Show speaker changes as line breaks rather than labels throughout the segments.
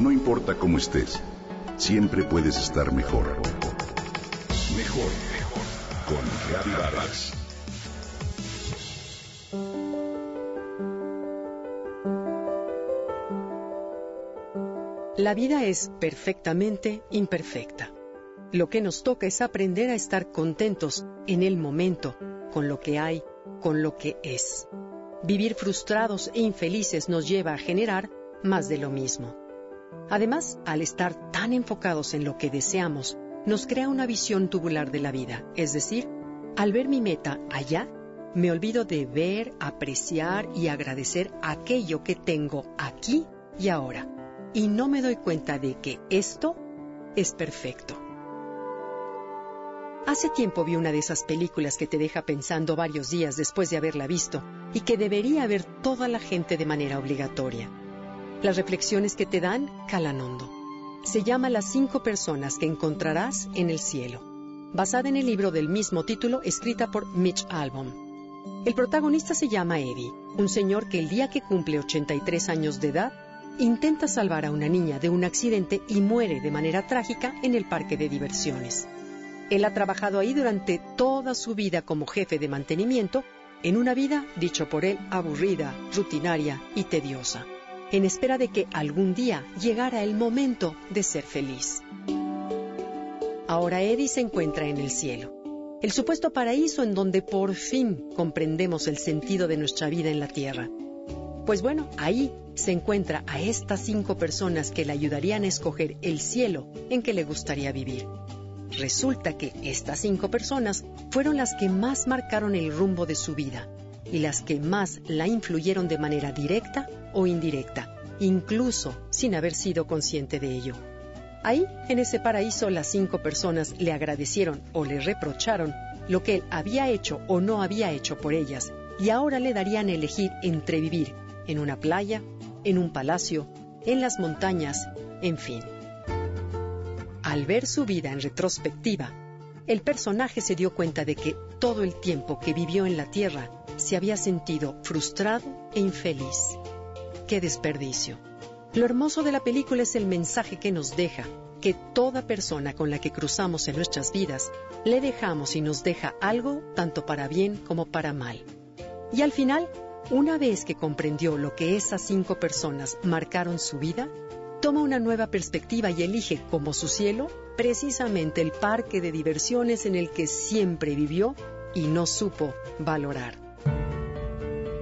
No importa cómo estés, siempre puedes estar mejor. Mejor, mejor. Con Reavivadas.
La vida es perfectamente imperfecta. Lo que nos toca es aprender a estar contentos en el momento, con lo que hay, con lo que es. Vivir frustrados e infelices nos lleva a generar más de lo mismo. Además, al estar tan enfocados en lo que deseamos, nos crea una visión tubular de la vida, es decir, al ver mi meta allá, me olvido de ver, apreciar y agradecer aquello que tengo aquí y ahora, y no me doy cuenta de que esto es perfecto. Hace tiempo vi una de esas películas que te deja pensando varios días después de haberla visto y que debería ver toda la gente de manera obligatoria. Las reflexiones que te dan calan hondo. Se llama Las cinco personas que encontrarás en el cielo, basada en el libro del mismo título escrita por Mitch Albom. El protagonista se llama Eddie, un señor que el día que cumple 83 años de edad intenta salvar a una niña de un accidente y muere de manera trágica en el parque de diversiones. Él ha trabajado ahí durante toda su vida como jefe de mantenimiento, en una vida, dicho por él, aburrida, rutinaria y tediosa en espera de que algún día llegara el momento de ser feliz. Ahora Eddie se encuentra en el cielo, el supuesto paraíso en donde por fin comprendemos el sentido de nuestra vida en la tierra. Pues bueno, ahí se encuentra a estas cinco personas que le ayudarían a escoger el cielo en que le gustaría vivir. Resulta que estas cinco personas fueron las que más marcaron el rumbo de su vida y las que más la influyeron de manera directa o indirecta, incluso sin haber sido consciente de ello. Ahí, en ese paraíso, las cinco personas le agradecieron o le reprocharon lo que él había hecho o no había hecho por ellas, y ahora le darían a elegir entre vivir en una playa, en un palacio, en las montañas, en fin. Al ver su vida en retrospectiva, el personaje se dio cuenta de que todo el tiempo que vivió en la Tierra se había sentido frustrado e infeliz qué desperdicio. Lo hermoso de la película es el mensaje que nos deja, que toda persona con la que cruzamos en nuestras vidas le dejamos y nos deja algo tanto para bien como para mal. Y al final, una vez que comprendió lo que esas cinco personas marcaron su vida, toma una nueva perspectiva y elige como su cielo precisamente el parque de diversiones en el que siempre vivió y no supo valorar.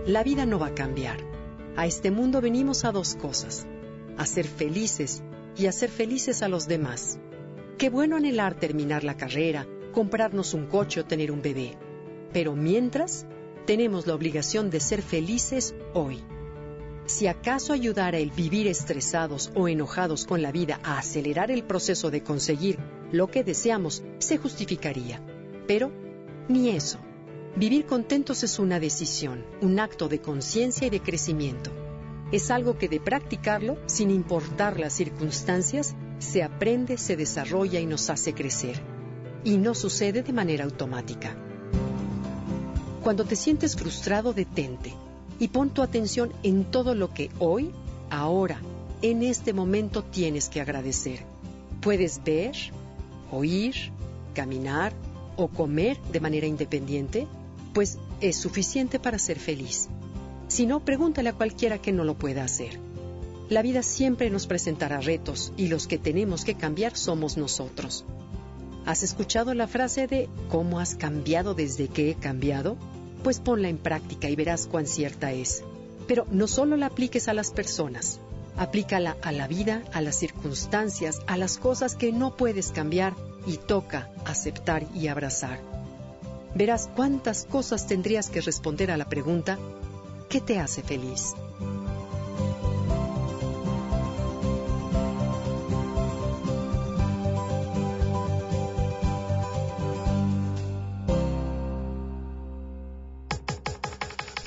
La vida no va a cambiar a este mundo venimos a dos cosas, a ser felices y a ser felices a los demás. Qué bueno anhelar terminar la carrera, comprarnos un coche o tener un bebé. Pero mientras, tenemos la obligación de ser felices hoy. Si acaso ayudara el vivir estresados o enojados con la vida a acelerar el proceso de conseguir lo que deseamos, se justificaría. Pero ni eso. Vivir contentos es una decisión, un acto de conciencia y de crecimiento. Es algo que de practicarlo, sin importar las circunstancias, se aprende, se desarrolla y nos hace crecer. Y no sucede de manera automática. Cuando te sientes frustrado, detente y pon tu atención en todo lo que hoy, ahora, en este momento tienes que agradecer. Puedes ver, oír, caminar o comer de manera independiente pues es suficiente para ser feliz. Si no, pregúntale a cualquiera que no lo pueda hacer. La vida siempre nos presentará retos y los que tenemos que cambiar somos nosotros. ¿Has escuchado la frase de ¿cómo has cambiado desde que he cambiado? Pues ponla en práctica y verás cuán cierta es. Pero no solo la apliques a las personas, aplícala a la vida, a las circunstancias, a las cosas que no puedes cambiar y toca aceptar y abrazar verás cuántas cosas tendrías que responder a la pregunta, ¿qué te hace feliz?